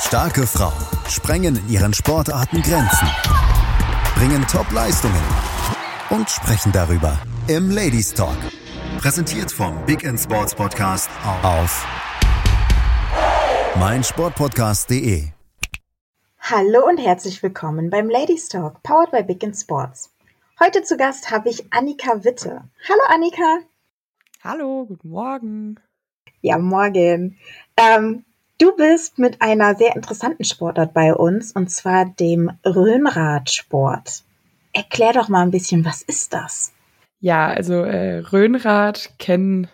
Starke Frauen sprengen in ihren Sportarten Grenzen, bringen Top-Leistungen und sprechen darüber im Ladies Talk. Präsentiert vom Big End Sports Podcast auf meinsportpodcast.de. Hallo und herzlich willkommen beim Ladies Talk, powered by Big End Sports. Heute zu Gast habe ich Annika Witte. Hallo Annika. Hallo, guten Morgen. Ja, morgen. Ähm, du bist mit einer sehr interessanten Sportart bei uns, und zwar dem Röhnradsport. Erklär doch mal ein bisschen, was ist das? Ja, also äh, Röhnrad kennen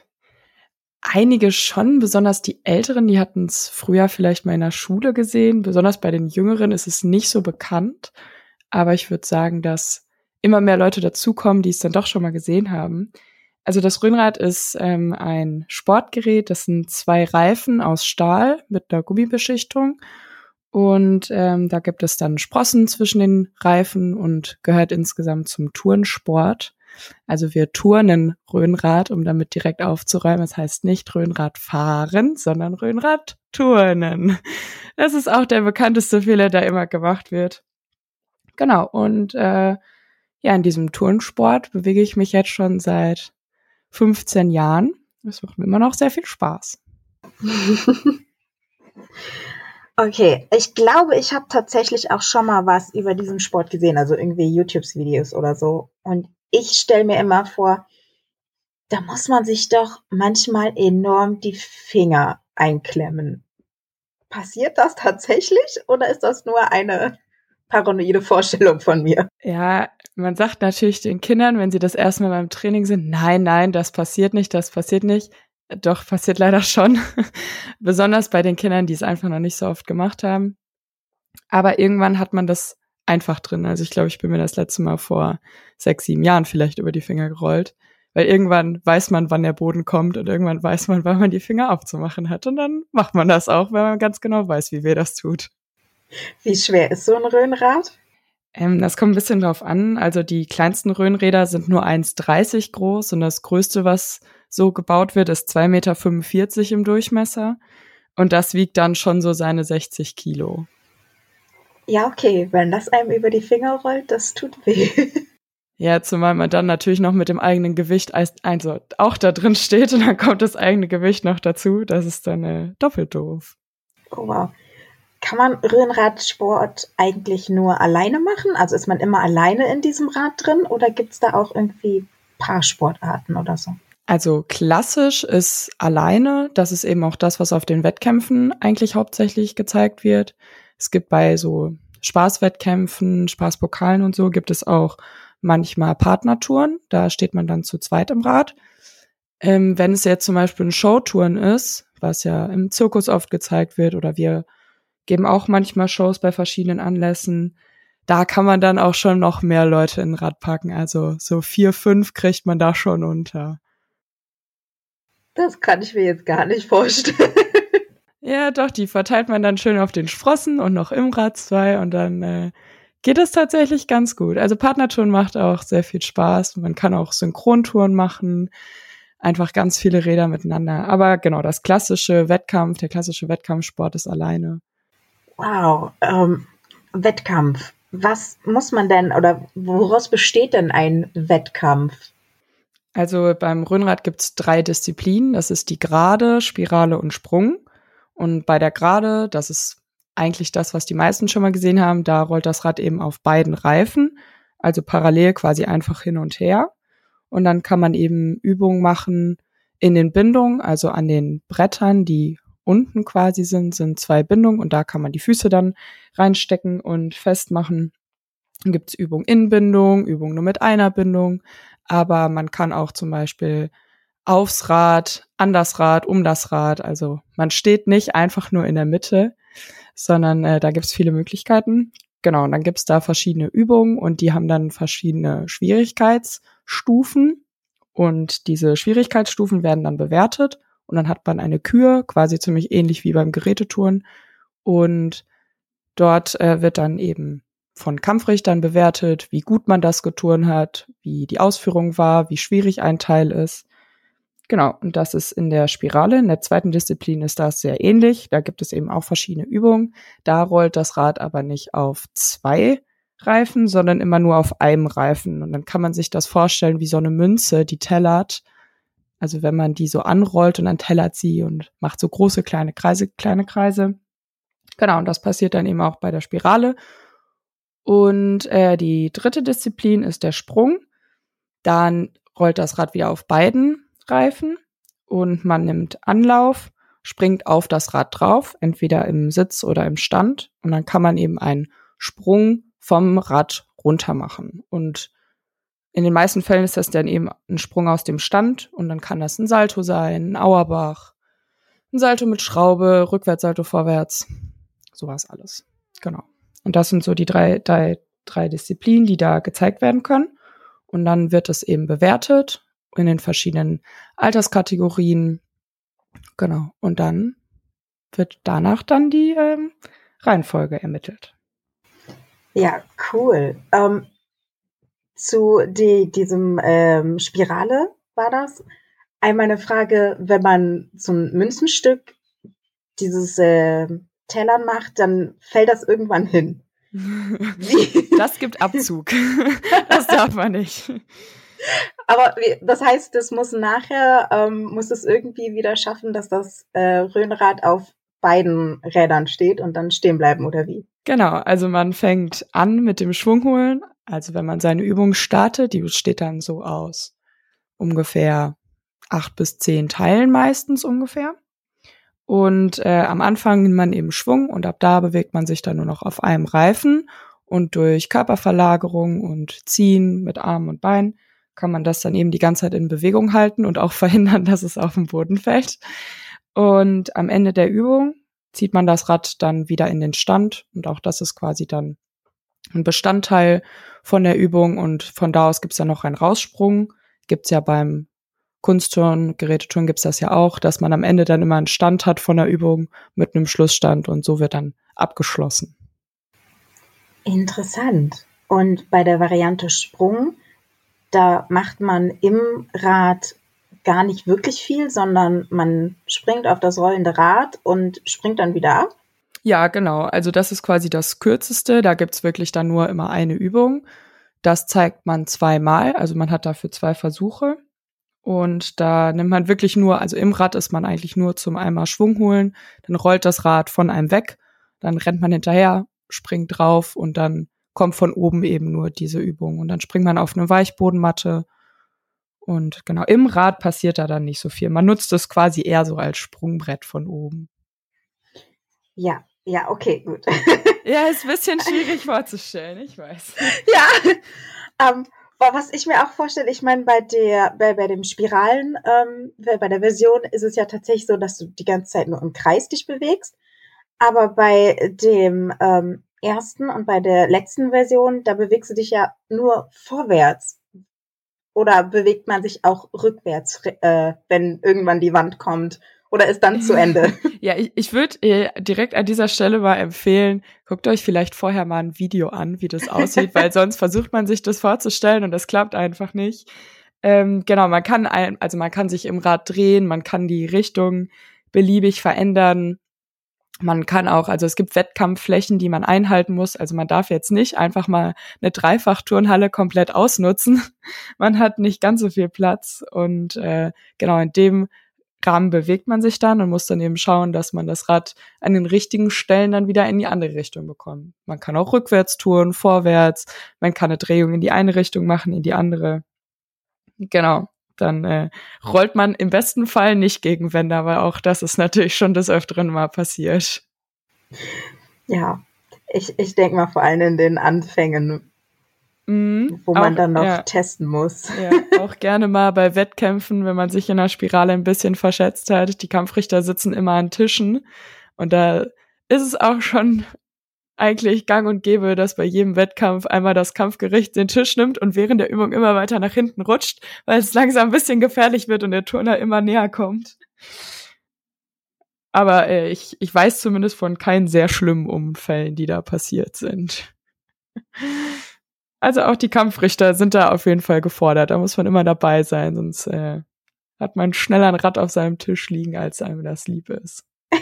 einige schon, besonders die Älteren, die hatten es früher vielleicht mal in der Schule gesehen. Besonders bei den Jüngeren ist es nicht so bekannt. Aber ich würde sagen, dass immer mehr Leute dazukommen, die es dann doch schon mal gesehen haben. Also das Röhnrad ist ähm, ein Sportgerät. Das sind zwei Reifen aus Stahl mit einer Gummibeschichtung. Und ähm, da gibt es dann Sprossen zwischen den Reifen und gehört insgesamt zum Turnsport. Also wir turnen Röhnrad, um damit direkt aufzuräumen. Das heißt nicht Röhnrad fahren, sondern Röhnrad turnen. Das ist auch der bekannteste Fehler, der immer gemacht wird. Genau. Und äh, ja, in diesem Turnsport bewege ich mich jetzt schon seit 15 Jahren. Es macht mir immer noch sehr viel Spaß. okay, ich glaube, ich habe tatsächlich auch schon mal was über diesen Sport gesehen, also irgendwie YouTube-Videos oder so. Und ich stelle mir immer vor, da muss man sich doch manchmal enorm die Finger einklemmen. Passiert das tatsächlich oder ist das nur eine paranoide Vorstellung von mir. Ja, man sagt natürlich den Kindern, wenn sie das erste Mal beim Training sind, nein, nein, das passiert nicht, das passiert nicht. Doch, passiert leider schon. Besonders bei den Kindern, die es einfach noch nicht so oft gemacht haben. Aber irgendwann hat man das einfach drin. Also ich glaube, ich bin mir das letzte Mal vor sechs, sieben Jahren vielleicht über die Finger gerollt. Weil irgendwann weiß man, wann der Boden kommt und irgendwann weiß man, wann man die Finger aufzumachen hat. Und dann macht man das auch, wenn man ganz genau weiß, wie weh das tut. Wie schwer ist so ein Röhnrad? Ähm, das kommt ein bisschen drauf an. Also die kleinsten Röhnräder sind nur 1,30 groß und das größte, was so gebaut wird, ist 2,45 Meter im Durchmesser. Und das wiegt dann schon so seine 60 Kilo. Ja, okay, wenn das einem über die Finger rollt, das tut weh. Ja, zumal man dann natürlich noch mit dem eigenen Gewicht also auch da drin steht und dann kommt das eigene Gewicht noch dazu. Das ist dann äh, doppelt doof. Oh wow. Kann man Röhnradsport eigentlich nur alleine machen? Also ist man immer alleine in diesem Rad drin oder gibt es da auch irgendwie Paarsportarten oder so? Also klassisch ist alleine, das ist eben auch das, was auf den Wettkämpfen eigentlich hauptsächlich gezeigt wird. Es gibt bei so Spaßwettkämpfen, Spaßpokalen und so gibt es auch manchmal Partnertouren. Da steht man dann zu zweit im Rad. Ähm, wenn es jetzt zum Beispiel ein Showtouren ist, was ja im Zirkus oft gezeigt wird, oder wir geben auch manchmal Shows bei verschiedenen Anlässen. Da kann man dann auch schon noch mehr Leute in Rad packen. Also so vier, fünf kriegt man da schon unter. Das kann ich mir jetzt gar nicht vorstellen. Ja, doch, die verteilt man dann schön auf den Sprossen und noch im Rad zwei und dann äh, geht es tatsächlich ganz gut. Also Partnertouren macht auch sehr viel Spaß. Man kann auch Synchrontouren machen. Einfach ganz viele Räder miteinander. Aber genau, das klassische Wettkampf, der klassische Wettkampfsport ist alleine. Wow, ähm, Wettkampf. Was muss man denn oder woraus besteht denn ein Wettkampf? Also beim Röhnrad gibt es drei Disziplinen. Das ist die Gerade, Spirale und Sprung. Und bei der Gerade, das ist eigentlich das, was die meisten schon mal gesehen haben, da rollt das Rad eben auf beiden Reifen, also parallel quasi einfach hin und her. Und dann kann man eben Übungen machen in den Bindungen, also an den Brettern, die unten quasi sind, sind zwei Bindungen und da kann man die Füße dann reinstecken und festmachen. Dann gibt's Übung in Bindung, Übung nur mit einer Bindung, aber man kann auch zum Beispiel aufs Rad, an das Rad, um das Rad. Also man steht nicht einfach nur in der Mitte, sondern äh, da gibt's viele Möglichkeiten. Genau, und dann gibt's da verschiedene Übungen und die haben dann verschiedene Schwierigkeitsstufen. Und diese Schwierigkeitsstufen werden dann bewertet und dann hat man eine Kür, quasi ziemlich ähnlich wie beim Gerätetouren. Und dort äh, wird dann eben von Kampfrichtern bewertet, wie gut man das geturnt hat, wie die Ausführung war, wie schwierig ein Teil ist. Genau, und das ist in der Spirale. In der zweiten Disziplin ist das sehr ähnlich. Da gibt es eben auch verschiedene Übungen. Da rollt das Rad aber nicht auf zwei Reifen, sondern immer nur auf einem Reifen. Und dann kann man sich das vorstellen wie so eine Münze, die tellert. Also wenn man die so anrollt und dann tellert sie und macht so große, kleine Kreise, kleine Kreise. Genau, und das passiert dann eben auch bei der Spirale. Und äh, die dritte Disziplin ist der Sprung. Dann rollt das Rad wieder auf beiden Reifen und man nimmt Anlauf, springt auf das Rad drauf, entweder im Sitz oder im Stand und dann kann man eben einen Sprung vom Rad runter machen. Und in den meisten Fällen ist das dann eben ein Sprung aus dem Stand und dann kann das ein Salto sein, ein Auerbach, ein Salto mit Schraube, Rückwärtssalto vorwärts, sowas alles. Genau. Und das sind so die drei, drei, drei Disziplinen, die da gezeigt werden können. Und dann wird es eben bewertet in den verschiedenen Alterskategorien. Genau. Und dann wird danach dann die ähm, Reihenfolge ermittelt. Ja, cool. Ähm, zu die, diesem ähm, Spirale war das. Einmal eine Frage, wenn man ein Münzenstück dieses äh, Tellern macht, dann fällt das irgendwann hin. das gibt Abzug. das darf man nicht. Aber das heißt, das muss nachher, ähm, muss es irgendwie wieder schaffen, dass das äh, Röhnrad auf beiden Rädern steht und dann stehen bleiben, oder wie? Genau, also man fängt an mit dem Schwungholen. Also wenn man seine Übung startet, die besteht dann so aus ungefähr acht bis zehn Teilen meistens ungefähr. Und äh, am Anfang nimmt man eben Schwung und ab da bewegt man sich dann nur noch auf einem Reifen und durch Körperverlagerung und Ziehen mit Armen und Beinen kann man das dann eben die ganze Zeit in Bewegung halten und auch verhindern, dass es auf den Boden fällt. Und am Ende der Übung zieht man das Rad dann wieder in den Stand und auch das ist quasi dann ein Bestandteil von der Übung und von da aus gibt's dann noch einen Raussprung. Gibt's ja beim Kunstturn, Geräteturn gibt's das ja auch, dass man am Ende dann immer einen Stand hat von der Übung mit einem Schlussstand und so wird dann abgeschlossen. Interessant. Und bei der Variante Sprung da macht man im Rad gar nicht wirklich viel, sondern man springt auf das rollende Rad und springt dann wieder ab. Ja, genau. Also das ist quasi das Kürzeste. Da gibt's wirklich dann nur immer eine Übung. Das zeigt man zweimal. Also man hat dafür zwei Versuche. Und da nimmt man wirklich nur, also im Rad ist man eigentlich nur zum einmal Schwung holen. Dann rollt das Rad von einem weg. Dann rennt man hinterher, springt drauf und dann kommt von oben eben nur diese Übung. Und dann springt man auf eine Weichbodenmatte. Und genau, im Rad passiert da dann nicht so viel. Man nutzt es quasi eher so als Sprungbrett von oben. Ja, ja, okay, gut. ja, ist ein bisschen schwierig vorzustellen, ich weiß. Ja, ähm, was ich mir auch vorstelle, ich meine, bei der, bei, bei dem Spiralen, ähm, bei der Version ist es ja tatsächlich so, dass du die ganze Zeit nur im Kreis dich bewegst. Aber bei dem ähm, ersten und bei der letzten Version, da bewegst du dich ja nur vorwärts. Oder bewegt man sich auch rückwärts, äh, wenn irgendwann die Wand kommt? Oder ist dann zu Ende? ja, ich, ich würde äh, direkt an dieser Stelle mal empfehlen, guckt euch vielleicht vorher mal ein Video an, wie das aussieht, weil sonst versucht man sich das vorzustellen und das klappt einfach nicht. Ähm, genau, man kann ein, also man kann sich im Rad drehen, man kann die Richtung beliebig verändern. Man kann auch, also es gibt Wettkampfflächen, die man einhalten muss. Also man darf jetzt nicht einfach mal eine Dreifachturnhalle komplett ausnutzen. Man hat nicht ganz so viel Platz und äh, genau in dem Rahmen bewegt man sich dann und muss dann eben schauen, dass man das Rad an den richtigen Stellen dann wieder in die andere Richtung bekommt. Man kann auch rückwärts touren, vorwärts. Man kann eine Drehung in die eine Richtung machen, in die andere. Genau dann äh, rollt man im besten Fall nicht gegen Wände, aber auch das ist natürlich schon des Öfteren mal passiert. Ja, ich, ich denke mal vor allem in den Anfängen, mhm, wo man auch, dann noch ja, testen muss. Ja, auch gerne mal bei Wettkämpfen, wenn man sich in der Spirale ein bisschen verschätzt hat. Die Kampfrichter sitzen immer an Tischen und da ist es auch schon eigentlich gang und gäbe, dass bei jedem Wettkampf einmal das Kampfgericht den Tisch nimmt und während der Übung immer weiter nach hinten rutscht, weil es langsam ein bisschen gefährlich wird und der Turner immer näher kommt. Aber äh, ich, ich weiß zumindest von keinen sehr schlimmen Unfällen, die da passiert sind. Also auch die Kampfrichter sind da auf jeden Fall gefordert. Da muss man immer dabei sein, sonst äh, hat man schneller ein Rad auf seinem Tisch liegen, als einem das lieb ist.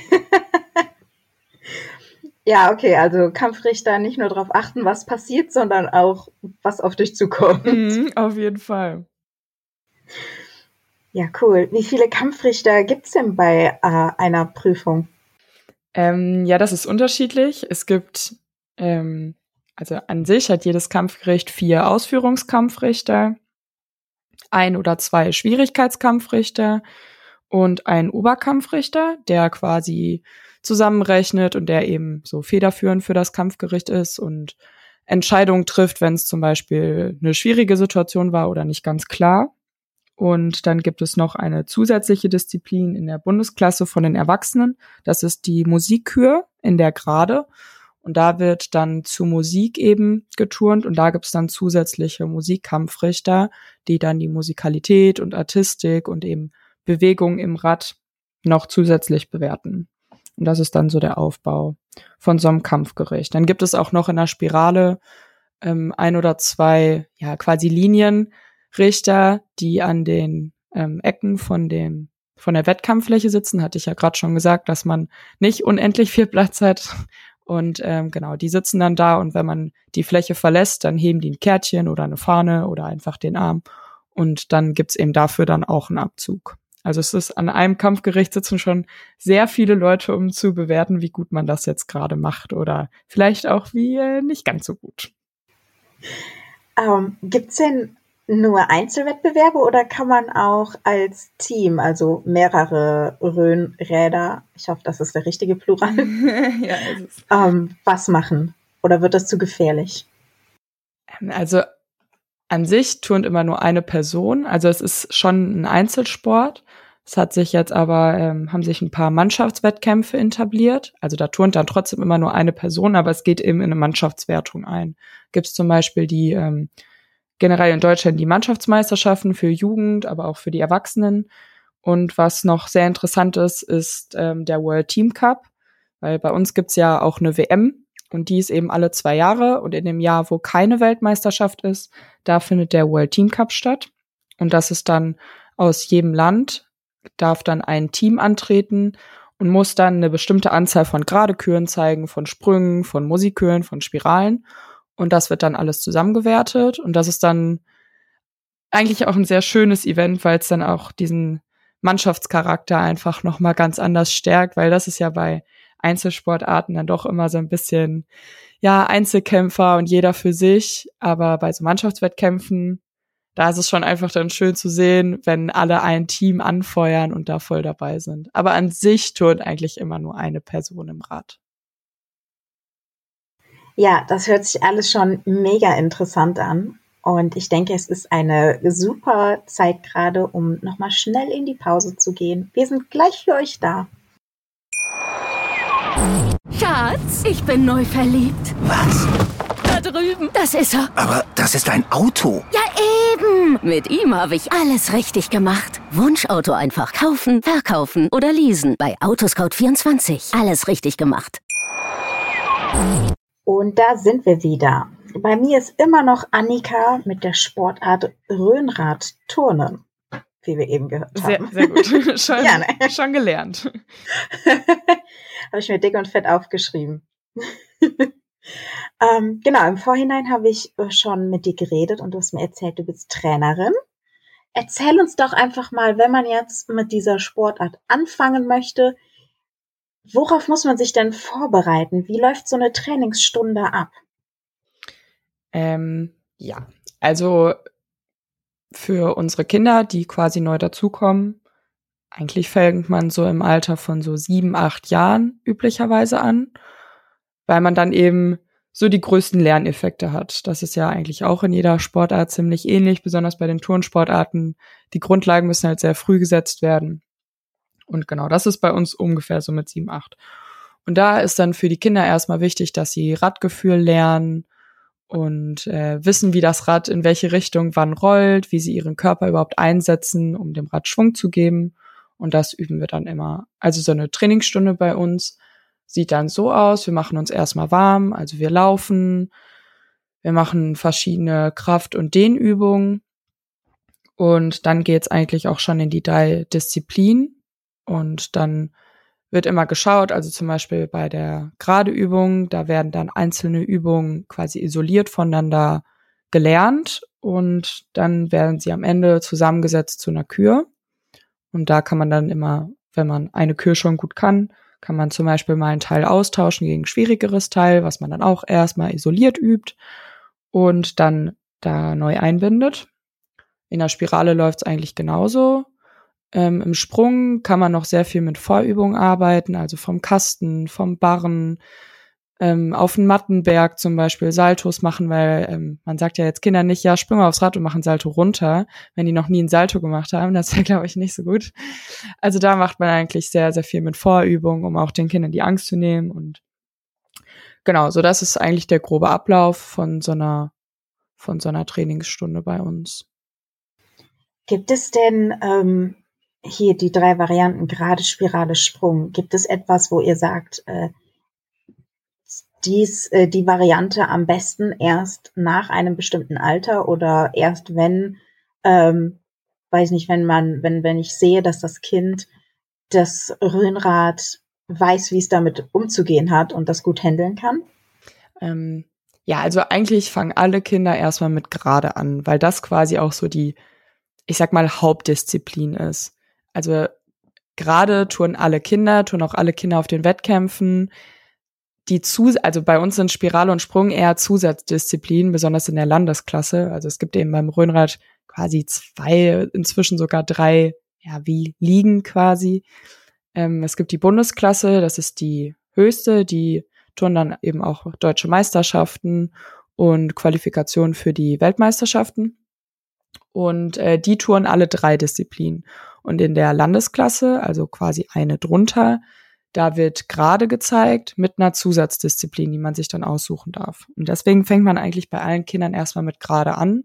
ja, okay, also Kampfrichter nicht nur darauf achten, was passiert, sondern auch, was auf dich zukommt. Mhm, auf jeden Fall. Ja, cool. Wie viele Kampfrichter gibt's denn bei äh, einer Prüfung? Ähm, ja, das ist unterschiedlich. Es gibt, ähm, also an sich hat jedes Kampfgericht vier Ausführungskampfrichter, ein oder zwei Schwierigkeitskampfrichter und einen Oberkampfrichter, der quasi zusammenrechnet und der eben so federführend für das Kampfgericht ist und Entscheidungen trifft, wenn es zum Beispiel eine schwierige Situation war oder nicht ganz klar. Und dann gibt es noch eine zusätzliche Disziplin in der Bundesklasse von den Erwachsenen. Das ist die Musikkür in der Gerade. Und da wird dann zu Musik eben geturnt und da gibt es dann zusätzliche Musikkampfrichter, die dann die Musikalität und Artistik und eben Bewegung im Rad noch zusätzlich bewerten. Und das ist dann so der Aufbau von so einem Kampfgericht. Dann gibt es auch noch in der Spirale ähm, ein oder zwei, ja, quasi Linien, Richter, die an den ähm, Ecken von dem von der Wettkampffläche sitzen, hatte ich ja gerade schon gesagt, dass man nicht unendlich viel Platz hat. Und ähm, genau, die sitzen dann da und wenn man die Fläche verlässt, dann heben die ein Kärtchen oder eine Fahne oder einfach den Arm. Und dann gibt's eben dafür dann auch einen Abzug. Also es ist an einem Kampfgericht sitzen schon sehr viele Leute, um zu bewerten, wie gut man das jetzt gerade macht oder vielleicht auch wie äh, nicht ganz so gut. Ähm, gibt's denn nur Einzelwettbewerbe oder kann man auch als Team, also mehrere Röhnräder, ich hoffe, das ist der richtige Plural, ja, ähm, was machen? Oder wird das zu gefährlich? Also an sich turnt immer nur eine Person. Also es ist schon ein Einzelsport. Es hat sich jetzt aber, ähm, haben sich ein paar Mannschaftswettkämpfe etabliert. Also da turnt dann trotzdem immer nur eine Person, aber es geht eben in eine Mannschaftswertung ein. Gibt es zum Beispiel die ähm, generell in Deutschland die Mannschaftsmeisterschaften für Jugend, aber auch für die Erwachsenen. Und was noch sehr interessant ist, ist ähm, der World Team Cup, weil bei uns gibt's ja auch eine WM und die ist eben alle zwei Jahre. Und in dem Jahr, wo keine Weltmeisterschaft ist, da findet der World Team Cup statt. Und das ist dann aus jedem Land, darf dann ein Team antreten und muss dann eine bestimmte Anzahl von Gradeküren zeigen, von Sprüngen, von Musikküren, von Spiralen. Und das wird dann alles zusammengewertet. Und das ist dann eigentlich auch ein sehr schönes Event, weil es dann auch diesen Mannschaftscharakter einfach nochmal ganz anders stärkt, weil das ist ja bei Einzelsportarten dann doch immer so ein bisschen, ja, Einzelkämpfer und jeder für sich. Aber bei so Mannschaftswettkämpfen, da ist es schon einfach dann schön zu sehen, wenn alle ein Team anfeuern und da voll dabei sind. Aber an sich turnt eigentlich immer nur eine Person im Rad. Ja, das hört sich alles schon mega interessant an. Und ich denke, es ist eine super Zeit gerade, um nochmal schnell in die Pause zu gehen. Wir sind gleich für euch da. Schatz, ich bin neu verliebt. Was? Da drüben. Das ist er. Aber das ist ein Auto. Ja, eben. Mit ihm habe ich alles richtig gemacht. Wunschauto einfach kaufen, verkaufen oder leasen. Bei Autoscout24. Alles richtig gemacht. Und da sind wir wieder. Bei mir ist immer noch Annika mit der Sportart Röhnrad-Turnen, wie wir eben gehört haben. Sehr, sehr gut. schon, ja, ne? schon gelernt. habe ich mir dick und fett aufgeschrieben. ähm, genau, im Vorhinein habe ich schon mit dir geredet und du hast mir erzählt, du bist Trainerin. Erzähl uns doch einfach mal, wenn man jetzt mit dieser Sportart anfangen möchte, Worauf muss man sich denn vorbereiten? Wie läuft so eine Trainingsstunde ab? Ähm, ja, also für unsere Kinder, die quasi neu dazukommen, eigentlich fängt man so im Alter von so sieben, acht Jahren üblicherweise an, weil man dann eben so die größten Lerneffekte hat. Das ist ja eigentlich auch in jeder Sportart ziemlich ähnlich, besonders bei den Turnsportarten. Die Grundlagen müssen halt sehr früh gesetzt werden. Und genau, das ist bei uns ungefähr so mit sieben, acht. Und da ist dann für die Kinder erstmal wichtig, dass sie Radgefühl lernen und äh, wissen, wie das Rad in welche Richtung wann rollt, wie sie ihren Körper überhaupt einsetzen, um dem Rad Schwung zu geben. Und das üben wir dann immer. Also so eine Trainingsstunde bei uns sieht dann so aus, wir machen uns erstmal warm, also wir laufen, wir machen verschiedene Kraft- und Dehnübungen Und dann geht's eigentlich auch schon in die drei Disziplinen. Und dann wird immer geschaut, also zum Beispiel bei der Gradeübung, da werden dann einzelne Übungen quasi isoliert voneinander gelernt und dann werden sie am Ende zusammengesetzt zu einer Kür. Und da kann man dann immer, wenn man eine Kür schon gut kann, kann man zum Beispiel mal einen Teil austauschen gegen ein schwierigeres Teil, was man dann auch erstmal isoliert übt und dann da neu einbindet. In der Spirale läuft es eigentlich genauso. Ähm, Im Sprung kann man noch sehr viel mit Vorübungen arbeiten, also vom Kasten, vom Barren, ähm, auf den Mattenberg zum Beispiel Saltos machen, weil ähm, man sagt ja jetzt Kindern nicht, ja, spring mal aufs Rad und machen Salto runter, wenn die noch nie ein Salto gemacht haben. Das wäre, glaube ich, nicht so gut. Also da macht man eigentlich sehr, sehr viel mit Vorübungen, um auch den Kindern die Angst zu nehmen. Und genau, so das ist eigentlich der grobe Ablauf von so einer, von so einer Trainingsstunde bei uns. Gibt es denn ähm, hier die drei Varianten, gerade Spirale, Sprung. Gibt es etwas, wo ihr sagt, äh, dies, äh, die Variante am besten erst nach einem bestimmten Alter oder erst wenn, ähm, weiß nicht, wenn man, wenn, wenn ich sehe, dass das Kind das Röhnrad weiß, wie es damit umzugehen hat und das gut handeln kann? Ähm, ja, also eigentlich fangen alle Kinder erstmal mit gerade an, weil das quasi auch so die, ich sag mal, Hauptdisziplin ist. Also gerade touren alle Kinder, touren auch alle Kinder auf den Wettkämpfen. Die zu, also bei uns sind Spirale und Sprung eher Zusatzdisziplinen, besonders in der Landesklasse. Also es gibt eben beim Röhnrad quasi zwei, inzwischen sogar drei, ja, wie Ligen quasi. Ähm, es gibt die Bundesklasse, das ist die höchste, die touren dann eben auch deutsche Meisterschaften und Qualifikationen für die Weltmeisterschaften. Und äh, die touren alle drei Disziplinen. Und in der Landesklasse, also quasi eine drunter, da wird gerade gezeigt mit einer Zusatzdisziplin, die man sich dann aussuchen darf. Und deswegen fängt man eigentlich bei allen Kindern erstmal mit gerade an.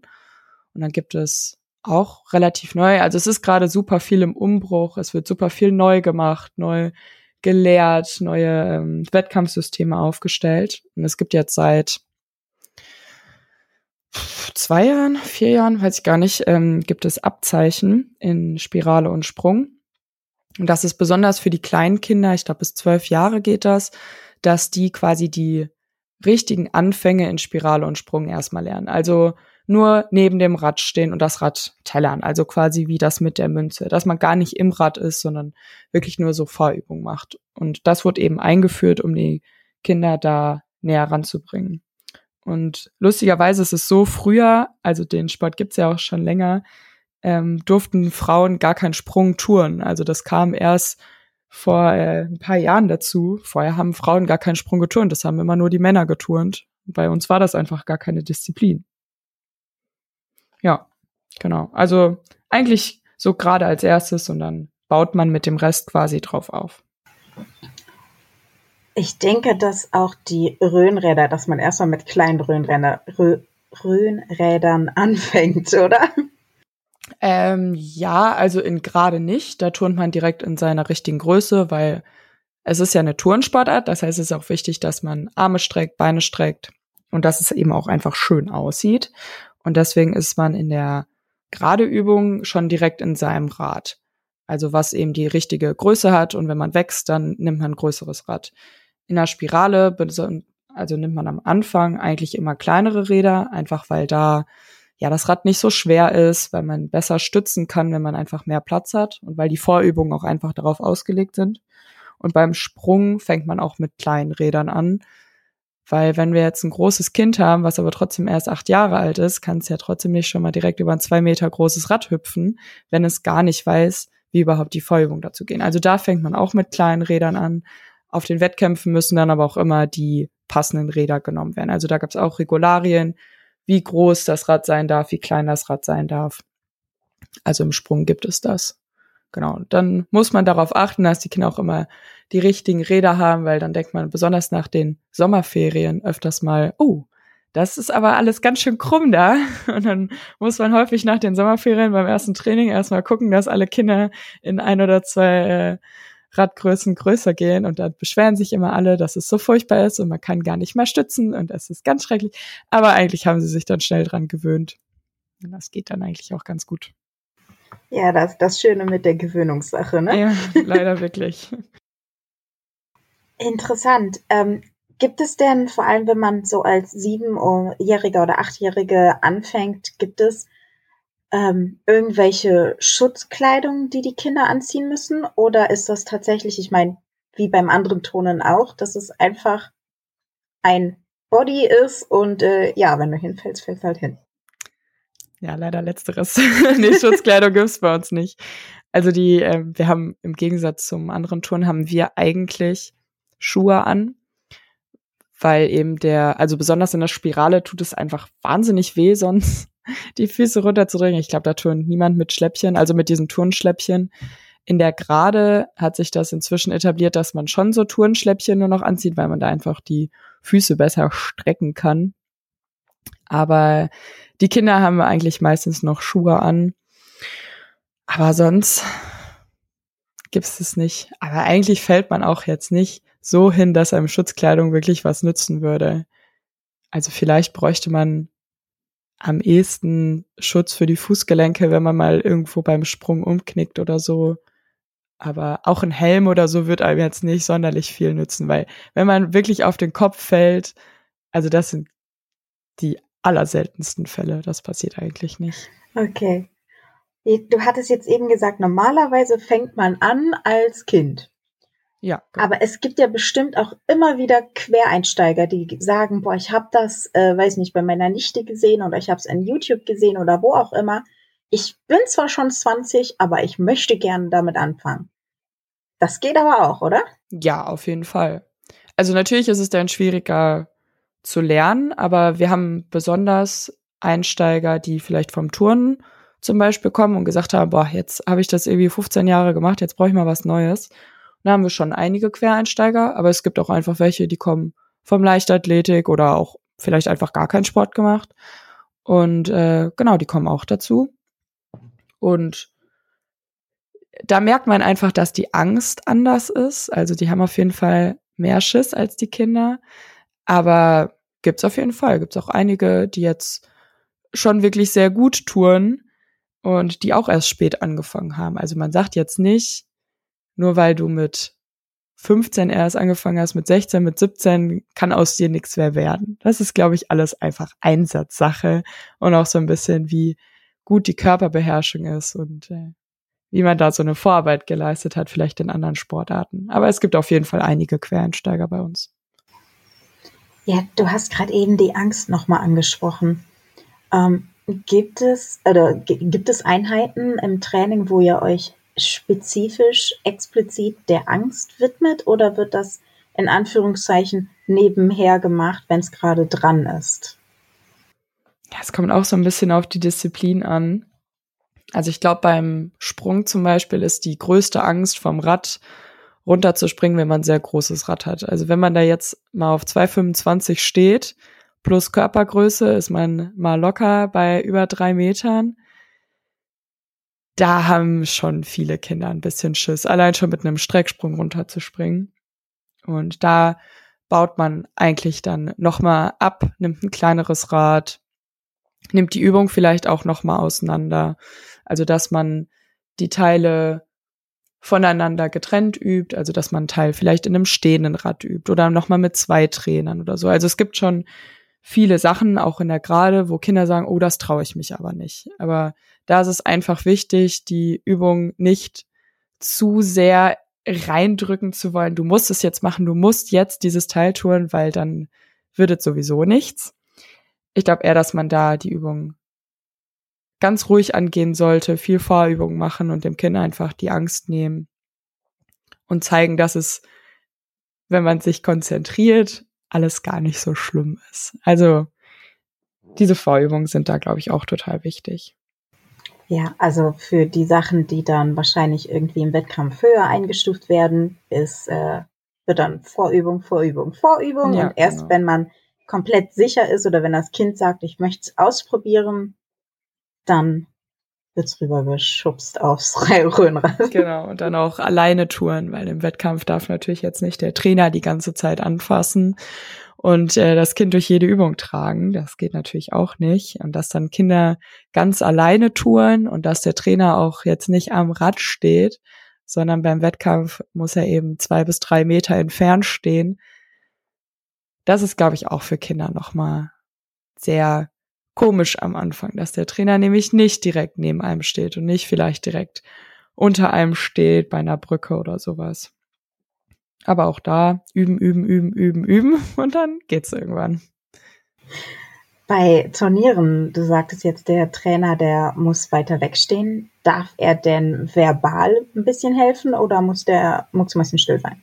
Und dann gibt es auch relativ neu. Also es ist gerade super viel im Umbruch. Es wird super viel neu gemacht, neu gelehrt, neue ähm, Wettkampfsysteme aufgestellt. Und es gibt jetzt seit zwei Jahren, vier Jahren, weiß ich gar nicht, ähm, gibt es Abzeichen in Spirale und Sprung. Und das ist besonders für die kleinen Kinder, ich glaube bis zwölf Jahre geht das, dass die quasi die richtigen Anfänge in Spirale und Sprung erstmal lernen. Also nur neben dem Rad stehen und das Rad tellern. Also quasi wie das mit der Münze. Dass man gar nicht im Rad ist, sondern wirklich nur so Vorübungen macht. Und das wurde eben eingeführt, um die Kinder da näher ranzubringen. Und lustigerweise ist es so, früher, also den Sport gibt's ja auch schon länger, ähm, durften Frauen gar keinen Sprung touren. Also das kam erst vor äh, ein paar Jahren dazu. Vorher haben Frauen gar keinen Sprung geturnt, das haben immer nur die Männer geturnt. Bei uns war das einfach gar keine Disziplin. Ja, genau. Also eigentlich so gerade als erstes und dann baut man mit dem Rest quasi drauf auf. Ich denke, dass auch die Röhnräder, dass man erstmal mit kleinen Röhnräder, Rö, Röhnrädern anfängt, oder? Ähm, ja, also in gerade nicht. Da turnt man direkt in seiner richtigen Größe, weil es ist ja eine Turnsportart. Das heißt, es ist auch wichtig, dass man Arme streckt, Beine streckt und dass es eben auch einfach schön aussieht. Und deswegen ist man in der gerade Übung schon direkt in seinem Rad. Also was eben die richtige Größe hat und wenn man wächst, dann nimmt man ein größeres Rad. In der Spirale, also nimmt man am Anfang eigentlich immer kleinere Räder, einfach weil da ja das Rad nicht so schwer ist, weil man besser stützen kann, wenn man einfach mehr Platz hat und weil die Vorübungen auch einfach darauf ausgelegt sind. Und beim Sprung fängt man auch mit kleinen Rädern an, weil wenn wir jetzt ein großes Kind haben, was aber trotzdem erst acht Jahre alt ist, kann es ja trotzdem nicht schon mal direkt über ein zwei Meter großes Rad hüpfen, wenn es gar nicht weiß, wie überhaupt die Vorübungen dazu gehen. Also da fängt man auch mit kleinen Rädern an, auf den Wettkämpfen müssen dann aber auch immer die passenden Räder genommen werden. Also da gab es auch Regularien, wie groß das Rad sein darf, wie klein das Rad sein darf. Also im Sprung gibt es das. Genau. Dann muss man darauf achten, dass die Kinder auch immer die richtigen Räder haben, weil dann denkt man besonders nach den Sommerferien öfters mal, oh, das ist aber alles ganz schön krumm da. Und dann muss man häufig nach den Sommerferien beim ersten Training erstmal gucken, dass alle Kinder in ein oder zwei äh, Radgrößen größer gehen und dann beschweren sich immer alle, dass es so furchtbar ist und man kann gar nicht mehr stützen und es ist ganz schrecklich. Aber eigentlich haben sie sich dann schnell dran gewöhnt. Und das geht dann eigentlich auch ganz gut. Ja, das ist das Schöne mit der Gewöhnungssache, ne? Ja, leider wirklich. Interessant. Ähm, gibt es denn, vor allem wenn man so als Siebenjähriger oder Achtjährige anfängt, gibt es ähm, irgendwelche Schutzkleidung, die die Kinder anziehen müssen? Oder ist das tatsächlich, ich meine, wie beim anderen Tonen auch, dass es einfach ein Body ist und äh, ja, wenn du hinfällst, fällst halt hin. Ja, leider letzteres. nee, Schutzkleidung gibt's bei uns nicht. Also die, äh, wir haben im Gegensatz zum anderen Turn haben wir eigentlich Schuhe an, weil eben der, also besonders in der Spirale tut es einfach wahnsinnig weh, sonst die Füße runterzudrücken. Ich glaube, da turnt niemand mit Schläppchen, also mit diesen Turnschläppchen. In der Gerade hat sich das inzwischen etabliert, dass man schon so Turnschläppchen nur noch anzieht, weil man da einfach die Füße besser strecken kann. Aber die Kinder haben eigentlich meistens noch Schuhe an. Aber sonst gibt's es nicht. Aber eigentlich fällt man auch jetzt nicht so hin, dass einem Schutzkleidung wirklich was nützen würde. Also vielleicht bräuchte man am ehesten Schutz für die Fußgelenke, wenn man mal irgendwo beim Sprung umknickt oder so. Aber auch ein Helm oder so wird einem jetzt nicht sonderlich viel nützen, weil wenn man wirklich auf den Kopf fällt, also das sind die allerseltensten Fälle. Das passiert eigentlich nicht. Okay. Du hattest jetzt eben gesagt, normalerweise fängt man an als Kind. Ja. Genau. Aber es gibt ja bestimmt auch immer wieder Quereinsteiger, die sagen, boah, ich habe das, äh, weiß nicht, bei meiner Nichte gesehen oder ich habe es in YouTube gesehen oder wo auch immer. Ich bin zwar schon 20, aber ich möchte gerne damit anfangen. Das geht aber auch, oder? Ja, auf jeden Fall. Also natürlich ist es dann schwieriger zu lernen, aber wir haben besonders Einsteiger, die vielleicht vom Turnen zum Beispiel kommen und gesagt haben, boah, jetzt habe ich das irgendwie 15 Jahre gemacht, jetzt brauche ich mal was Neues. Da haben wir schon einige Quereinsteiger, aber es gibt auch einfach welche, die kommen vom Leichtathletik oder auch vielleicht einfach gar keinen Sport gemacht. Und äh, genau, die kommen auch dazu. Und da merkt man einfach, dass die Angst anders ist. Also die haben auf jeden Fall mehr Schiss als die Kinder. Aber gibt's auf jeden Fall. Gibt's auch einige, die jetzt schon wirklich sehr gut touren und die auch erst spät angefangen haben. Also man sagt jetzt nicht, nur weil du mit 15 erst angefangen hast, mit 16, mit 17 kann aus dir nichts mehr werden. Das ist, glaube ich, alles einfach Einsatzsache und auch so ein bisschen, wie gut die Körperbeherrschung ist und äh, wie man da so eine Vorarbeit geleistet hat, vielleicht in anderen Sportarten. Aber es gibt auf jeden Fall einige Quereinsteiger bei uns. Ja, du hast gerade eben die Angst nochmal angesprochen. Ähm, gibt es oder gibt es Einheiten im Training, wo ihr euch spezifisch, explizit der Angst widmet oder wird das in Anführungszeichen nebenher gemacht, wenn es gerade dran ist? Es kommt auch so ein bisschen auf die Disziplin an. Also ich glaube, beim Sprung zum Beispiel ist die größte Angst vom Rad runterzuspringen, wenn man ein sehr großes Rad hat. Also wenn man da jetzt mal auf 2,25 steht, plus Körpergröße, ist man mal locker bei über drei Metern da haben schon viele Kinder ein bisschen Schiss, allein schon mit einem Strecksprung runterzuspringen. Und da baut man eigentlich dann nochmal ab, nimmt ein kleineres Rad, nimmt die Übung vielleicht auch nochmal auseinander. Also, dass man die Teile voneinander getrennt übt, also dass man einen Teil vielleicht in einem stehenden Rad übt oder nochmal mit zwei Trainern oder so. Also es gibt schon viele Sachen, auch in der Gerade, wo Kinder sagen, oh, das traue ich mich aber nicht. Aber da ist es einfach wichtig, die Übung nicht zu sehr reindrücken zu wollen. Du musst es jetzt machen, du musst jetzt dieses Teil tun, weil dann wird es sowieso nichts. Ich glaube eher, dass man da die Übung ganz ruhig angehen sollte, viel Vorübung machen und dem Kind einfach die Angst nehmen und zeigen, dass es, wenn man sich konzentriert, alles gar nicht so schlimm ist. Also diese Vorübungen sind da, glaube ich, auch total wichtig. Ja, also für die Sachen, die dann wahrscheinlich irgendwie im Wettkampf höher eingestuft werden, ist äh, wird dann Vorübung, Vorübung, Vorübung. Ja, und erst genau. wenn man komplett sicher ist oder wenn das Kind sagt, ich möchte es ausprobieren, dann wird's rübergeschubst aufs Röhnrad. Genau, und dann auch alleine touren, weil im Wettkampf darf natürlich jetzt nicht der Trainer die ganze Zeit anfassen und äh, das Kind durch jede Übung tragen. Das geht natürlich auch nicht. Und dass dann Kinder ganz alleine touren und dass der Trainer auch jetzt nicht am Rad steht, sondern beim Wettkampf muss er eben zwei bis drei Meter entfernt stehen. Das ist, glaube ich, auch für Kinder nochmal sehr komisch am Anfang, dass der Trainer nämlich nicht direkt neben einem steht und nicht vielleicht direkt unter einem steht bei einer Brücke oder sowas. Aber auch da üben, üben, üben, üben, üben und dann geht's irgendwann. Bei Turnieren, du sagtest jetzt, der Trainer, der muss weiter wegstehen. Darf er denn verbal ein bisschen helfen oder muss der mucksmäuschen still sein?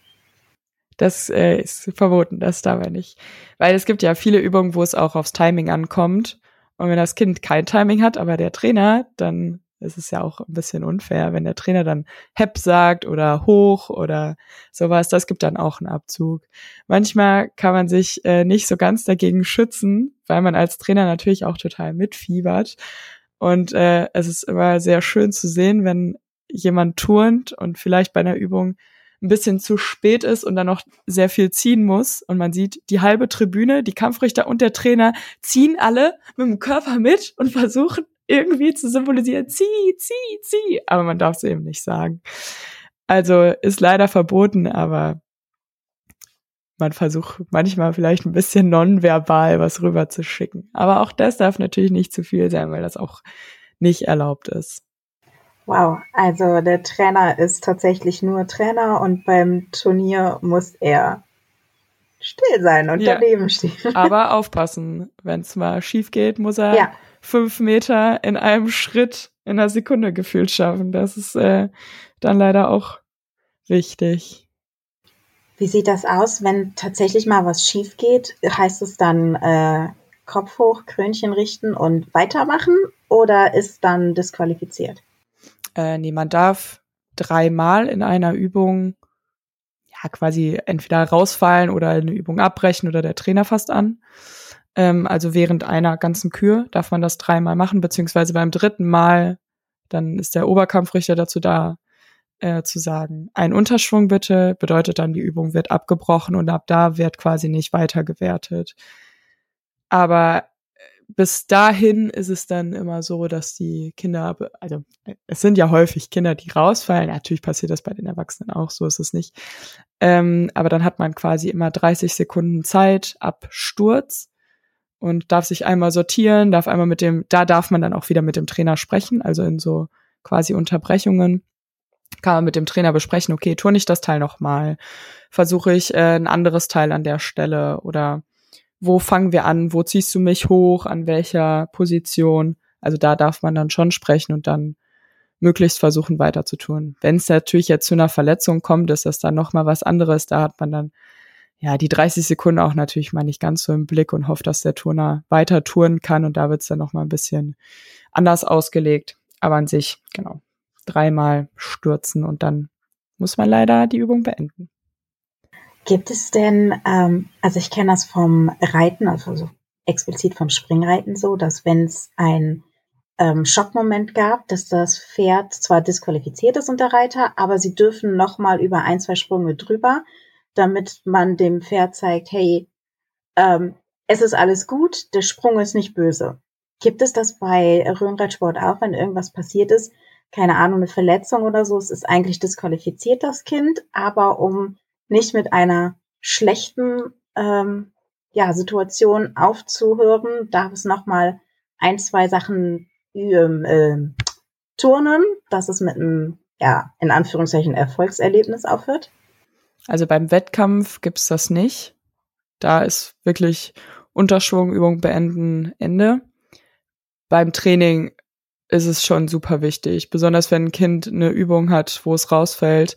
Das äh, ist verboten, das darf er nicht. Weil es gibt ja viele Übungen, wo es auch aufs Timing ankommt. Und wenn das Kind kein Timing hat, aber der Trainer, dann ist es ja auch ein bisschen unfair, wenn der Trainer dann Hep sagt oder hoch oder sowas. Das gibt dann auch einen Abzug. Manchmal kann man sich äh, nicht so ganz dagegen schützen, weil man als Trainer natürlich auch total mitfiebert. Und äh, es ist immer sehr schön zu sehen, wenn jemand turnt und vielleicht bei einer Übung ein bisschen zu spät ist und dann noch sehr viel ziehen muss. Und man sieht, die halbe Tribüne, die Kampfrichter und der Trainer ziehen alle mit dem Körper mit und versuchen irgendwie zu symbolisieren, zieh, zieh, zieh. Aber man darf es eben nicht sagen. Also ist leider verboten, aber man versucht manchmal vielleicht ein bisschen nonverbal was rüber zu schicken. Aber auch das darf natürlich nicht zu viel sein, weil das auch nicht erlaubt ist. Wow, also der Trainer ist tatsächlich nur Trainer und beim Turnier muss er still sein und ja. daneben stehen. Aber aufpassen, wenn es mal schief geht, muss er ja. Fünf Meter in einem Schritt in einer Sekunde gefühlt schaffen. Das ist äh, dann leider auch wichtig. Wie sieht das aus, wenn tatsächlich mal was schief geht? Heißt es dann äh, Kopf hoch, Krönchen richten und weitermachen oder ist dann disqualifiziert? Äh, nee, man darf dreimal in einer Übung ja quasi entweder rausfallen oder eine Übung abbrechen oder der Trainer fasst an. Ähm, also während einer ganzen Kür darf man das dreimal machen, beziehungsweise beim dritten Mal, dann ist der Oberkampfrichter dazu da, äh, zu sagen, ein Unterschwung bitte, bedeutet dann, die Übung wird abgebrochen und ab da wird quasi nicht weiter gewertet. Aber bis dahin ist es dann immer so, dass die Kinder, also es sind ja häufig Kinder, die rausfallen. Natürlich passiert das bei den Erwachsenen auch, so ist es nicht. Ähm, aber dann hat man quasi immer 30 Sekunden Zeit ab Sturz und darf sich einmal sortieren, darf einmal mit dem, da darf man dann auch wieder mit dem Trainer sprechen, also in so quasi Unterbrechungen kann man mit dem Trainer besprechen, okay, tue nicht das Teil nochmal, versuche ich äh, ein anderes Teil an der Stelle oder wo fangen wir an, wo ziehst du mich hoch, an welcher Position. Also da darf man dann schon sprechen und dann möglichst versuchen weiter zu tun. Wenn es natürlich jetzt zu einer Verletzung kommt, ist das dann nochmal was anderes. Da hat man dann ja die 30 Sekunden auch natürlich mal nicht ganz so im Blick und hofft, dass der Turner weiter touren kann und da wird es dann nochmal ein bisschen anders ausgelegt. Aber an sich, genau, dreimal stürzen und dann muss man leider die Übung beenden. Gibt es denn, ähm, also ich kenne das vom Reiten, also so explizit vom Springreiten so, dass wenn es ein ähm, Schockmoment gab, dass das Pferd zwar disqualifiziert ist unter Reiter, aber sie dürfen noch mal über ein, zwei Sprünge drüber, damit man dem Pferd zeigt, hey, ähm, es ist alles gut, der Sprung ist nicht böse. Gibt es das bei Röhnreitsport auch, wenn irgendwas passiert ist? Keine Ahnung, eine Verletzung oder so, es ist eigentlich disqualifiziert, das Kind, aber um nicht mit einer schlechten ähm, ja, Situation aufzuhören, darf es nochmal ein, zwei Sachen ähm, äh, turnen, dass es mit einem, ja, in Anführungszeichen Erfolgserlebnis aufhört? Also beim Wettkampf gibt's das nicht. Da ist wirklich Unterschwung, Übung beenden, Ende. Beim Training ist es schon super wichtig, besonders wenn ein Kind eine Übung hat, wo es rausfällt.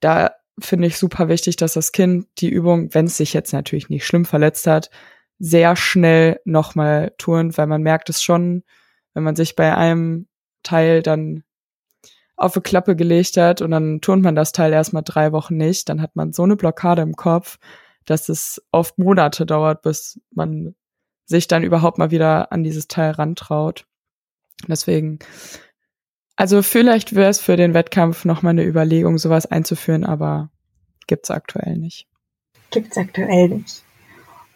Da finde ich super wichtig, dass das Kind die Übung, wenn es sich jetzt natürlich nicht schlimm verletzt hat, sehr schnell nochmal turnt, weil man merkt es schon, wenn man sich bei einem Teil dann auf eine Klappe gelegt hat und dann turnt man das Teil erstmal drei Wochen nicht, dann hat man so eine Blockade im Kopf, dass es oft Monate dauert, bis man sich dann überhaupt mal wieder an dieses Teil rantraut. Deswegen Also vielleicht wäre es für den Wettkampf nochmal eine Überlegung, sowas einzuführen, aber gibt's aktuell nicht. Gibt's aktuell nicht.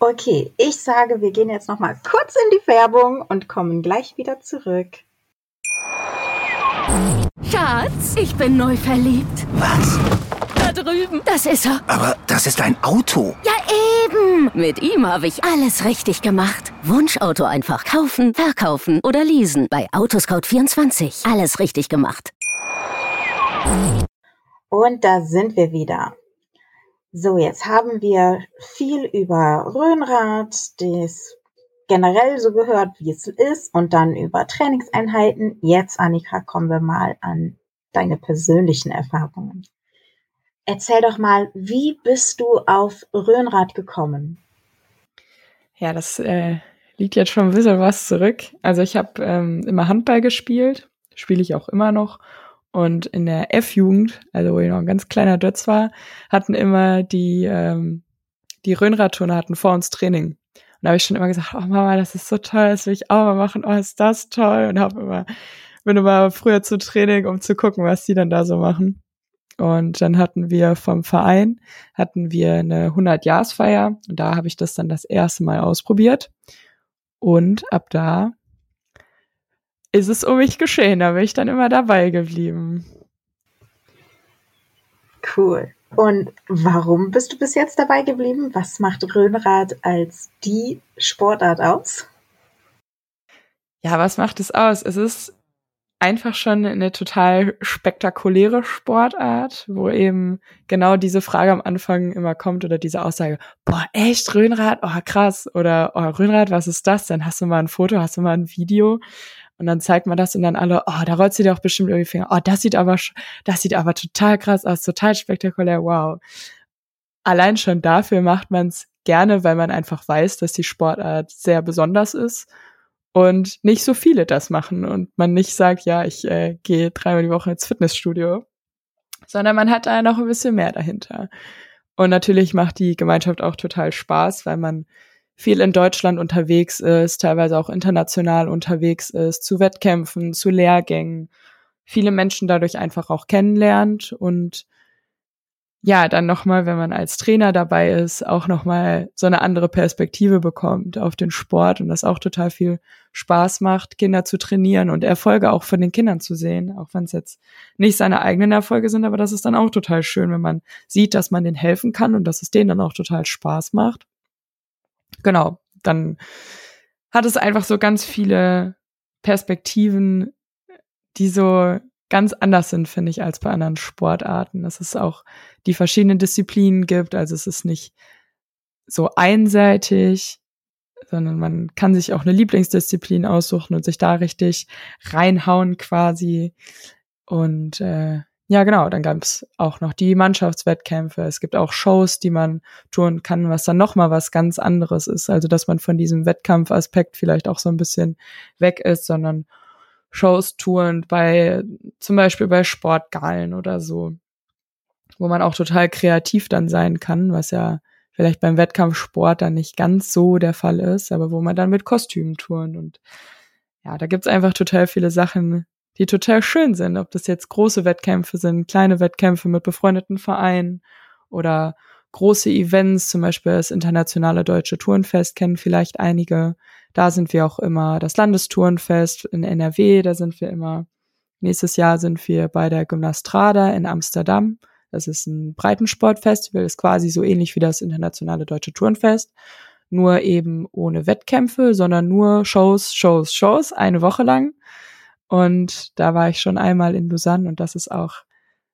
Okay, ich sage, wir gehen jetzt nochmal kurz in die Werbung und kommen gleich wieder zurück. Schatz, ich bin neu verliebt. Was? Da drüben. Das ist er. Aber das ist ein Auto. Ja, eben. Mit ihm habe ich alles richtig gemacht. Wunschauto einfach kaufen, verkaufen oder leasen. Bei Autoscout24. Alles richtig gemacht. Und da sind wir wieder. So, jetzt haben wir viel über Röhnrad, das generell so gehört, wie es ist, und dann über Trainingseinheiten. Jetzt, Annika, kommen wir mal an deine persönlichen Erfahrungen. Erzähl doch mal, wie bist du auf Röhnrad gekommen? Ja, das äh, liegt jetzt schon ein bisschen was zurück. Also ich habe ähm, immer Handball gespielt, spiele ich auch immer noch. Und in der F-Jugend, also wo ich noch ein ganz kleiner Dötz war, hatten immer die, ähm, die Röhnradturner hatten vor uns Training. Und da habe ich schon immer gesagt, oh Mama, das ist so toll, das will ich auch mal machen, oh, ist das toll. Und habe immer, bin immer früher zu Training, um zu gucken, was die dann da so machen. Und dann hatten wir vom Verein, hatten wir eine 100-Jahresfeier und da habe ich das dann das erste Mal ausprobiert. Und ab da ist es um mich geschehen, da bin ich dann immer dabei geblieben. Cool. Und warum bist du bis jetzt dabei geblieben? Was macht Röhnrad als die Sportart aus? Ja, was macht es aus? Es ist einfach schon eine total spektakuläre Sportart, wo eben genau diese Frage am Anfang immer kommt oder diese Aussage, boah, echt Röhnrad, oh krass, oder oh Röhnrad, was ist das denn? Hast du mal ein Foto, hast du mal ein Video? Und dann zeigt man das und dann alle, oh, da rollt sie doch bestimmt irgendwie Finger. Oh, das sieht aber, das sieht aber total krass aus, total spektakulär, wow. Allein schon dafür macht man es gerne, weil man einfach weiß, dass die Sportart sehr besonders ist und nicht so viele das machen und man nicht sagt, ja, ich äh, gehe dreimal die Woche ins Fitnessstudio, sondern man hat da noch ein bisschen mehr dahinter. Und natürlich macht die Gemeinschaft auch total Spaß, weil man viel in Deutschland unterwegs ist, teilweise auch international unterwegs ist, zu Wettkämpfen, zu Lehrgängen, viele Menschen dadurch einfach auch kennenlernt und ja, dann nochmal, wenn man als Trainer dabei ist, auch nochmal so eine andere Perspektive bekommt auf den Sport und das auch total viel Spaß macht, Kinder zu trainieren und Erfolge auch von den Kindern zu sehen, auch wenn es jetzt nicht seine eigenen Erfolge sind, aber das ist dann auch total schön, wenn man sieht, dass man denen helfen kann und dass es denen dann auch total Spaß macht. Genau, dann hat es einfach so ganz viele Perspektiven, die so ganz anders sind, finde ich, als bei anderen Sportarten. Dass es auch die verschiedenen Disziplinen gibt. Also es ist nicht so einseitig, sondern man kann sich auch eine Lieblingsdisziplin aussuchen und sich da richtig reinhauen quasi. Und äh, ja, genau, dann gab es auch noch die Mannschaftswettkämpfe. Es gibt auch Shows, die man tun kann, was dann nochmal was ganz anderes ist. Also dass man von diesem Wettkampfaspekt vielleicht auch so ein bisschen weg ist, sondern Shows touren bei, zum Beispiel bei Sportgalen oder so, wo man auch total kreativ dann sein kann, was ja vielleicht beim Wettkampfsport dann nicht ganz so der Fall ist, aber wo man dann mit Kostümen touren und ja, da gibt's einfach total viele Sachen, die total schön sind, ob das jetzt große Wettkämpfe sind, kleine Wettkämpfe mit befreundeten Vereinen oder große Events, zum Beispiel das internationale Deutsche Tourenfest kennen vielleicht einige. Da sind wir auch immer das Landestourenfest in NRW, da sind wir immer. Nächstes Jahr sind wir bei der Gymnastrada in Amsterdam. Das ist ein Breitensportfestival, ist quasi so ähnlich wie das internationale Deutsche Tourenfest. Nur eben ohne Wettkämpfe, sondern nur Shows, Shows, Shows, eine Woche lang. Und da war ich schon einmal in Lausanne und das ist auch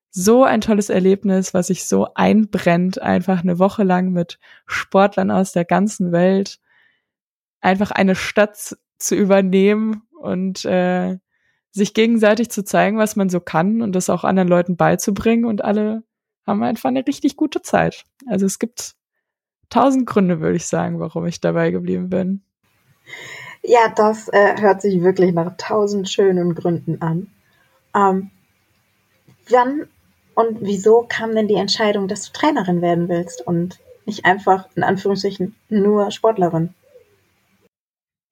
so ein tolles Erlebnis, was sich so einbrennt, einfach eine Woche lang mit Sportlern aus der ganzen Welt einfach eine Stadt zu übernehmen und äh, sich gegenseitig zu zeigen, was man so kann und das auch anderen Leuten beizubringen und alle haben einfach eine richtig gute Zeit. Also es gibt tausend Gründe, würde ich sagen, warum ich dabei geblieben bin. Ja, das äh, hört sich wirklich nach tausend schönen Gründen an. Ähm, wann und wieso kam denn die Entscheidung, dass du Trainerin werden willst und nicht einfach, in Anführungsstrichen, nur Sportlerin?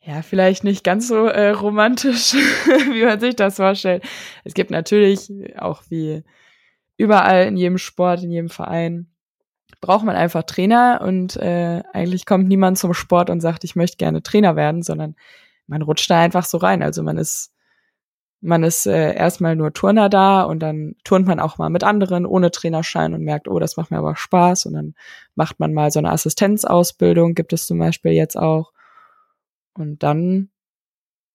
ja, vielleicht nicht ganz so äh, romantisch, wie man sich das vorstellt. Es gibt natürlich auch wie überall in jedem Sport, in jedem Verein, braucht man einfach Trainer und äh, eigentlich kommt niemand zum Sport und sagt, ich möchte gerne Trainer werden, sondern man rutscht da einfach so rein. Also man ist man ist äh, erstmal nur Turner da und dann turnt man auch mal mit anderen ohne Trainerschein und merkt, oh, das macht mir aber Spaß und dann macht man mal so eine Assistenzausbildung, gibt es zum Beispiel jetzt auch und dann,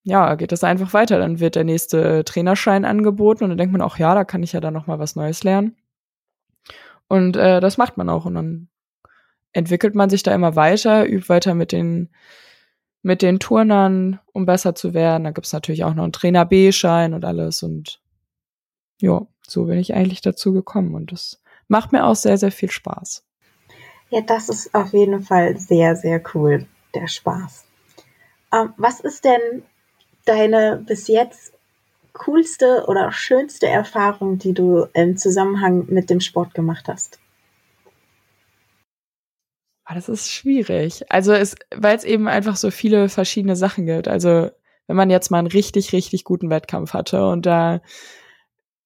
ja, geht das einfach weiter. Dann wird der nächste Trainerschein angeboten und dann denkt man auch, ja, da kann ich ja dann noch mal was Neues lernen. Und äh, das macht man auch und dann entwickelt man sich da immer weiter, übt weiter mit den mit den Turnern, um besser zu werden. Da gibt's natürlich auch noch einen Trainer B-Schein und alles und ja, so bin ich eigentlich dazu gekommen und das macht mir auch sehr, sehr viel Spaß. Ja, das ist auf jeden Fall sehr, sehr cool, der Spaß. Ähm, was ist denn deine bis jetzt coolste oder schönste Erfahrung, die du im Zusammenhang mit dem Sport gemacht hast? Ah, das ist schwierig. Also es, weil es eben einfach so viele verschiedene Sachen gibt. Also wenn man jetzt mal einen richtig, richtig guten Wettkampf hatte und da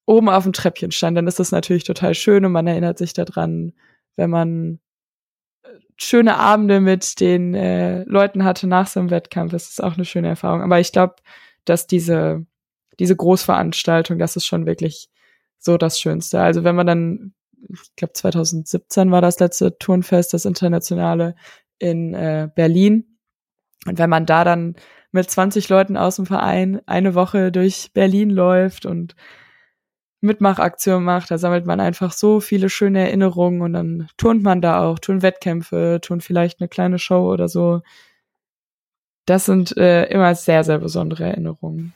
oben auf dem Treppchen stand, dann ist das natürlich total schön und man erinnert sich daran, wenn man schöne Abende mit den äh, Leuten hatte nach so einem Wettkampf. Das ist auch eine schöne Erfahrung. Aber ich glaube, dass diese, diese Großveranstaltung, das ist schon wirklich so das Schönste. Also wenn man dann, ich glaube 2017 war das letzte Turnfest, das internationale in äh, Berlin. Und wenn man da dann mit 20 Leuten aus dem Verein eine Woche durch Berlin läuft und Mitmachaktion macht. Da sammelt man einfach so viele schöne Erinnerungen und dann turnt man da auch, turnt Wettkämpfe, turnt vielleicht eine kleine Show oder so. Das sind äh, immer sehr, sehr besondere Erinnerungen.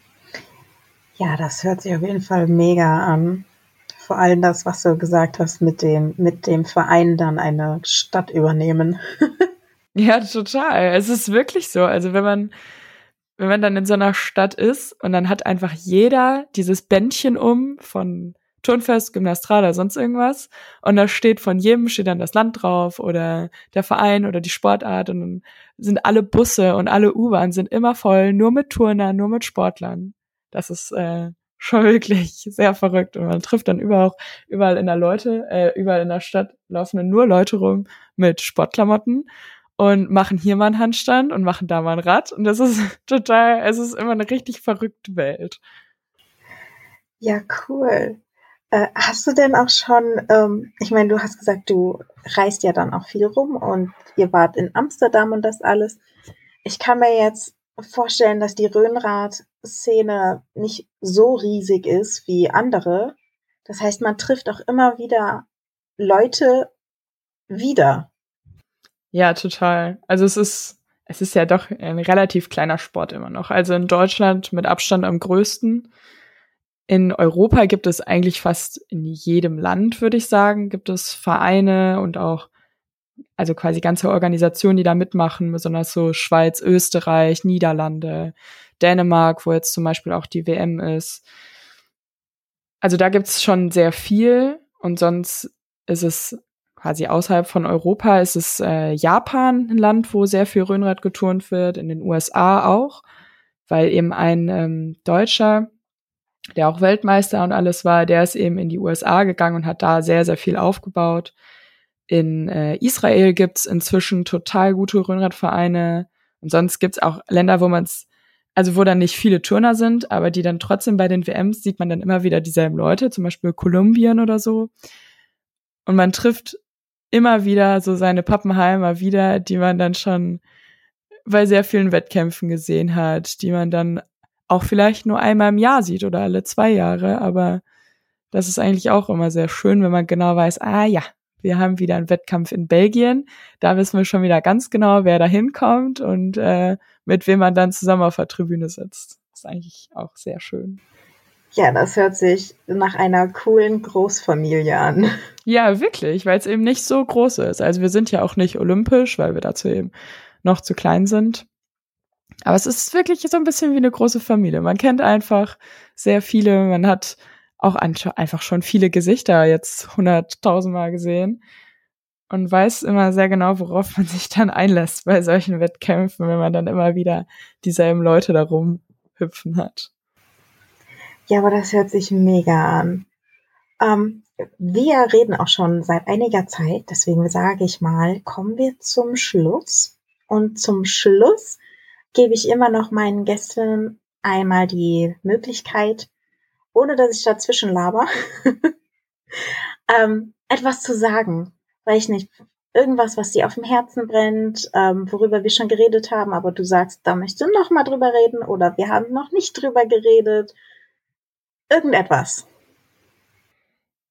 Ja, das hört sich auf jeden Fall mega an. Vor allem das, was du gesagt hast, mit dem, mit dem Verein dann eine Stadt übernehmen. ja, total. Es ist wirklich so. Also wenn man, wenn man dann in so einer Stadt ist und dann hat einfach jeder dieses Bändchen um von Turnfest, Gymnastrada, sonst irgendwas. Und da steht von jedem steht dann das Land drauf oder der Verein oder die Sportart und dann sind alle Busse und alle U-Bahn sind immer voll, nur mit Turnern, nur mit Sportlern. Das ist äh, schon wirklich sehr verrückt und man trifft dann überall, überall in der Leute, äh, überall in der Stadt laufen dann nur Leute rum mit Sportklamotten und machen hier mal einen Handstand und machen da mal ein Rad. Und das ist total, es ist immer eine richtig verrückte Welt. Ja, cool. Äh, hast du denn auch schon, ähm, ich meine, du hast gesagt, du reist ja dann auch viel rum und ihr wart in Amsterdam und das alles. Ich kann mir jetzt vorstellen, dass die Röhnrad-Szene nicht so riesig ist wie andere. Das heißt, man trifft auch immer wieder Leute wieder. Ja, total. Also es ist, es ist ja doch ein relativ kleiner Sport immer noch. Also in Deutschland mit Abstand am größten. In Europa gibt es eigentlich fast in jedem Land, würde ich sagen, gibt es Vereine und auch, also quasi ganze Organisationen, die da mitmachen, besonders so Schweiz, Österreich, Niederlande, Dänemark, wo jetzt zum Beispiel auch die WM ist. Also da gibt's schon sehr viel und sonst ist es quasi außerhalb von Europa ist es äh, Japan ein Land, wo sehr viel Röhnrad geturnt wird, in den USA auch, weil eben ein ähm, Deutscher, der auch Weltmeister und alles war, der ist eben in die USA gegangen und hat da sehr, sehr viel aufgebaut. In äh, Israel gibt's inzwischen total gute Röhnradvereine und sonst gibt's auch Länder, wo man's also wo dann nicht viele Turner sind, aber die dann trotzdem bei den WMs sieht man dann immer wieder dieselben Leute, zum Beispiel Kolumbien oder so. Und man trifft immer wieder so seine Pappenheimer wieder, die man dann schon bei sehr vielen Wettkämpfen gesehen hat, die man dann auch vielleicht nur einmal im Jahr sieht oder alle zwei Jahre, aber das ist eigentlich auch immer sehr schön, wenn man genau weiß, ah ja, wir haben wieder einen Wettkampf in Belgien, da wissen wir schon wieder ganz genau, wer da hinkommt und äh, mit wem man dann zusammen auf der Tribüne sitzt. Das ist eigentlich auch sehr schön. Ja, das hört sich nach einer coolen Großfamilie an. Ja, wirklich, weil es eben nicht so groß ist. Also wir sind ja auch nicht olympisch, weil wir dazu eben noch zu klein sind. Aber es ist wirklich so ein bisschen wie eine große Familie. Man kennt einfach sehr viele, man hat auch einfach schon viele Gesichter jetzt hunderttausendmal gesehen. und weiß immer sehr genau, worauf man sich dann einlässt bei solchen Wettkämpfen, wenn man dann immer wieder dieselben Leute da rumhüpfen hat. Ja, aber das hört sich mega an. Ähm, wir reden auch schon seit einiger Zeit, deswegen sage ich mal, kommen wir zum Schluss. Und zum Schluss gebe ich immer noch meinen Gästen einmal die Möglichkeit, ohne dass ich dazwischen laber, ähm, etwas zu sagen. Weil ich nicht, irgendwas, was dir auf dem Herzen brennt, ähm, worüber wir schon geredet haben, aber du sagst, da möchtest du noch mal drüber reden oder wir haben noch nicht drüber geredet. Irgendetwas.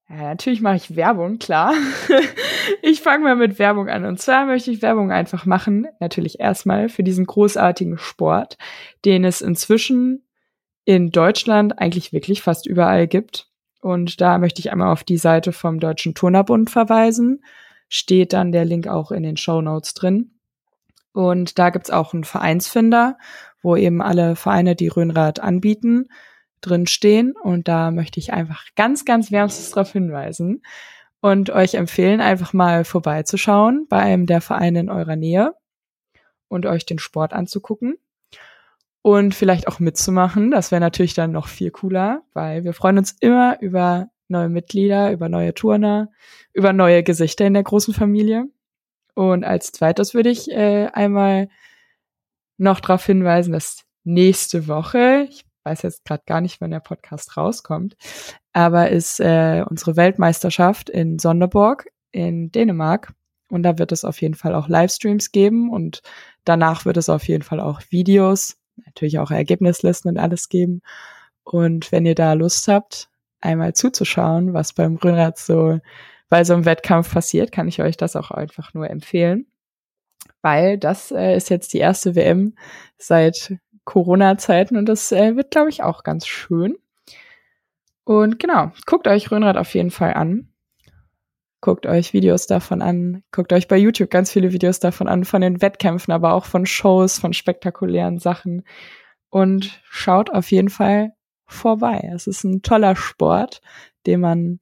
Ja, natürlich mache ich Werbung, klar. ich fange mal mit Werbung an. Und zwar möchte ich Werbung einfach machen, natürlich erstmal für diesen großartigen Sport, den es inzwischen in Deutschland eigentlich wirklich fast überall gibt. Und da möchte ich einmal auf die Seite vom Deutschen Turnerbund verweisen. Steht dann der Link auch in den Show Notes drin. Und da gibt's auch einen Vereinsfinder, wo eben alle Vereine, die Röhnrad anbieten, drin stehen. Und da möchte ich einfach ganz, ganz wärmstens darauf hinweisen und euch empfehlen, einfach mal vorbeizuschauen bei einem der Vereine in eurer Nähe und euch den Sport anzugucken und vielleicht auch mitzumachen. Das wäre natürlich dann noch viel cooler, weil wir freuen uns immer über neue Mitglieder, über neue Turner, über neue Gesichter in der großen Familie. Und als zweites würde ich äh, einmal noch darauf hinweisen, dass nächste Woche, ich weiß jetzt gerade gar nicht, wann der Podcast rauskommt, aber ist äh, unsere Weltmeisterschaft in Sonderborg in Dänemark. Und da wird es auf jeden Fall auch Livestreams geben und danach wird es auf jeden Fall auch Videos, natürlich auch Ergebnislisten und alles geben. Und wenn ihr da Lust habt, einmal zuzuschauen, was beim Röhnrad so bei so einem Wettkampf passiert, kann ich euch das auch einfach nur empfehlen. Weil das äh, ist jetzt die erste WM seit Corona-Zeiten und das äh, wird, glaube ich, auch ganz schön. Und genau, guckt euch Röhnrad auf jeden Fall an. Guckt euch Videos davon an. Guckt euch bei YouTube ganz viele Videos davon an, von den Wettkämpfen, aber auch von Shows, von spektakulären Sachen. Und schaut auf jeden Fall vorbei. Es ist ein toller Sport, den man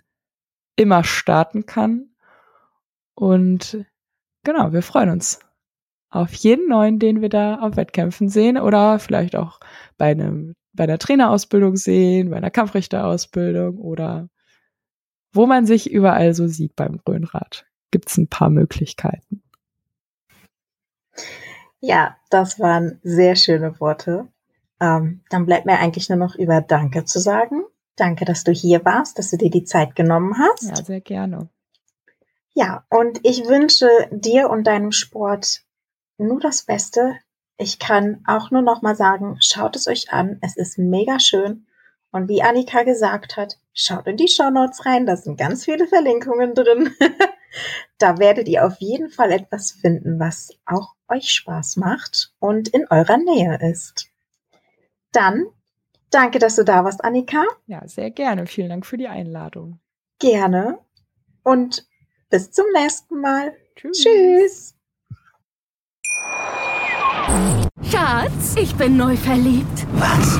immer starten kann. Und genau, wir freuen uns auf jeden neuen, den wir da auf Wettkämpfen sehen oder vielleicht auch bei einem bei der Trainerausbildung sehen, bei einer Kampfrichterausbildung oder wo man sich überall so sieht beim Röhnrad. Gibt es ein paar Möglichkeiten. Ja, das waren sehr schöne Worte. Ähm, dann bleibt mir eigentlich nur noch über Danke zu sagen. Danke, dass du hier warst, dass du dir die Zeit genommen hast. Ja, sehr gerne. Ja, und ich wünsche dir und deinem Sport nur das Beste. Ich kann auch nur noch mal sagen, schaut es euch an. Es ist mega schön. Und wie Annika gesagt hat, schaut in die Show Notes rein. Da sind ganz viele Verlinkungen drin. da werdet ihr auf jeden Fall etwas finden, was auch euch Spaß macht und in eurer Nähe ist. Dann danke, dass du da warst, Annika. Ja, sehr gerne. Vielen Dank für die Einladung. Gerne. Und bis zum nächsten Mal. Tschüss. Tschüss. Schatz, ich bin neu verliebt. Was?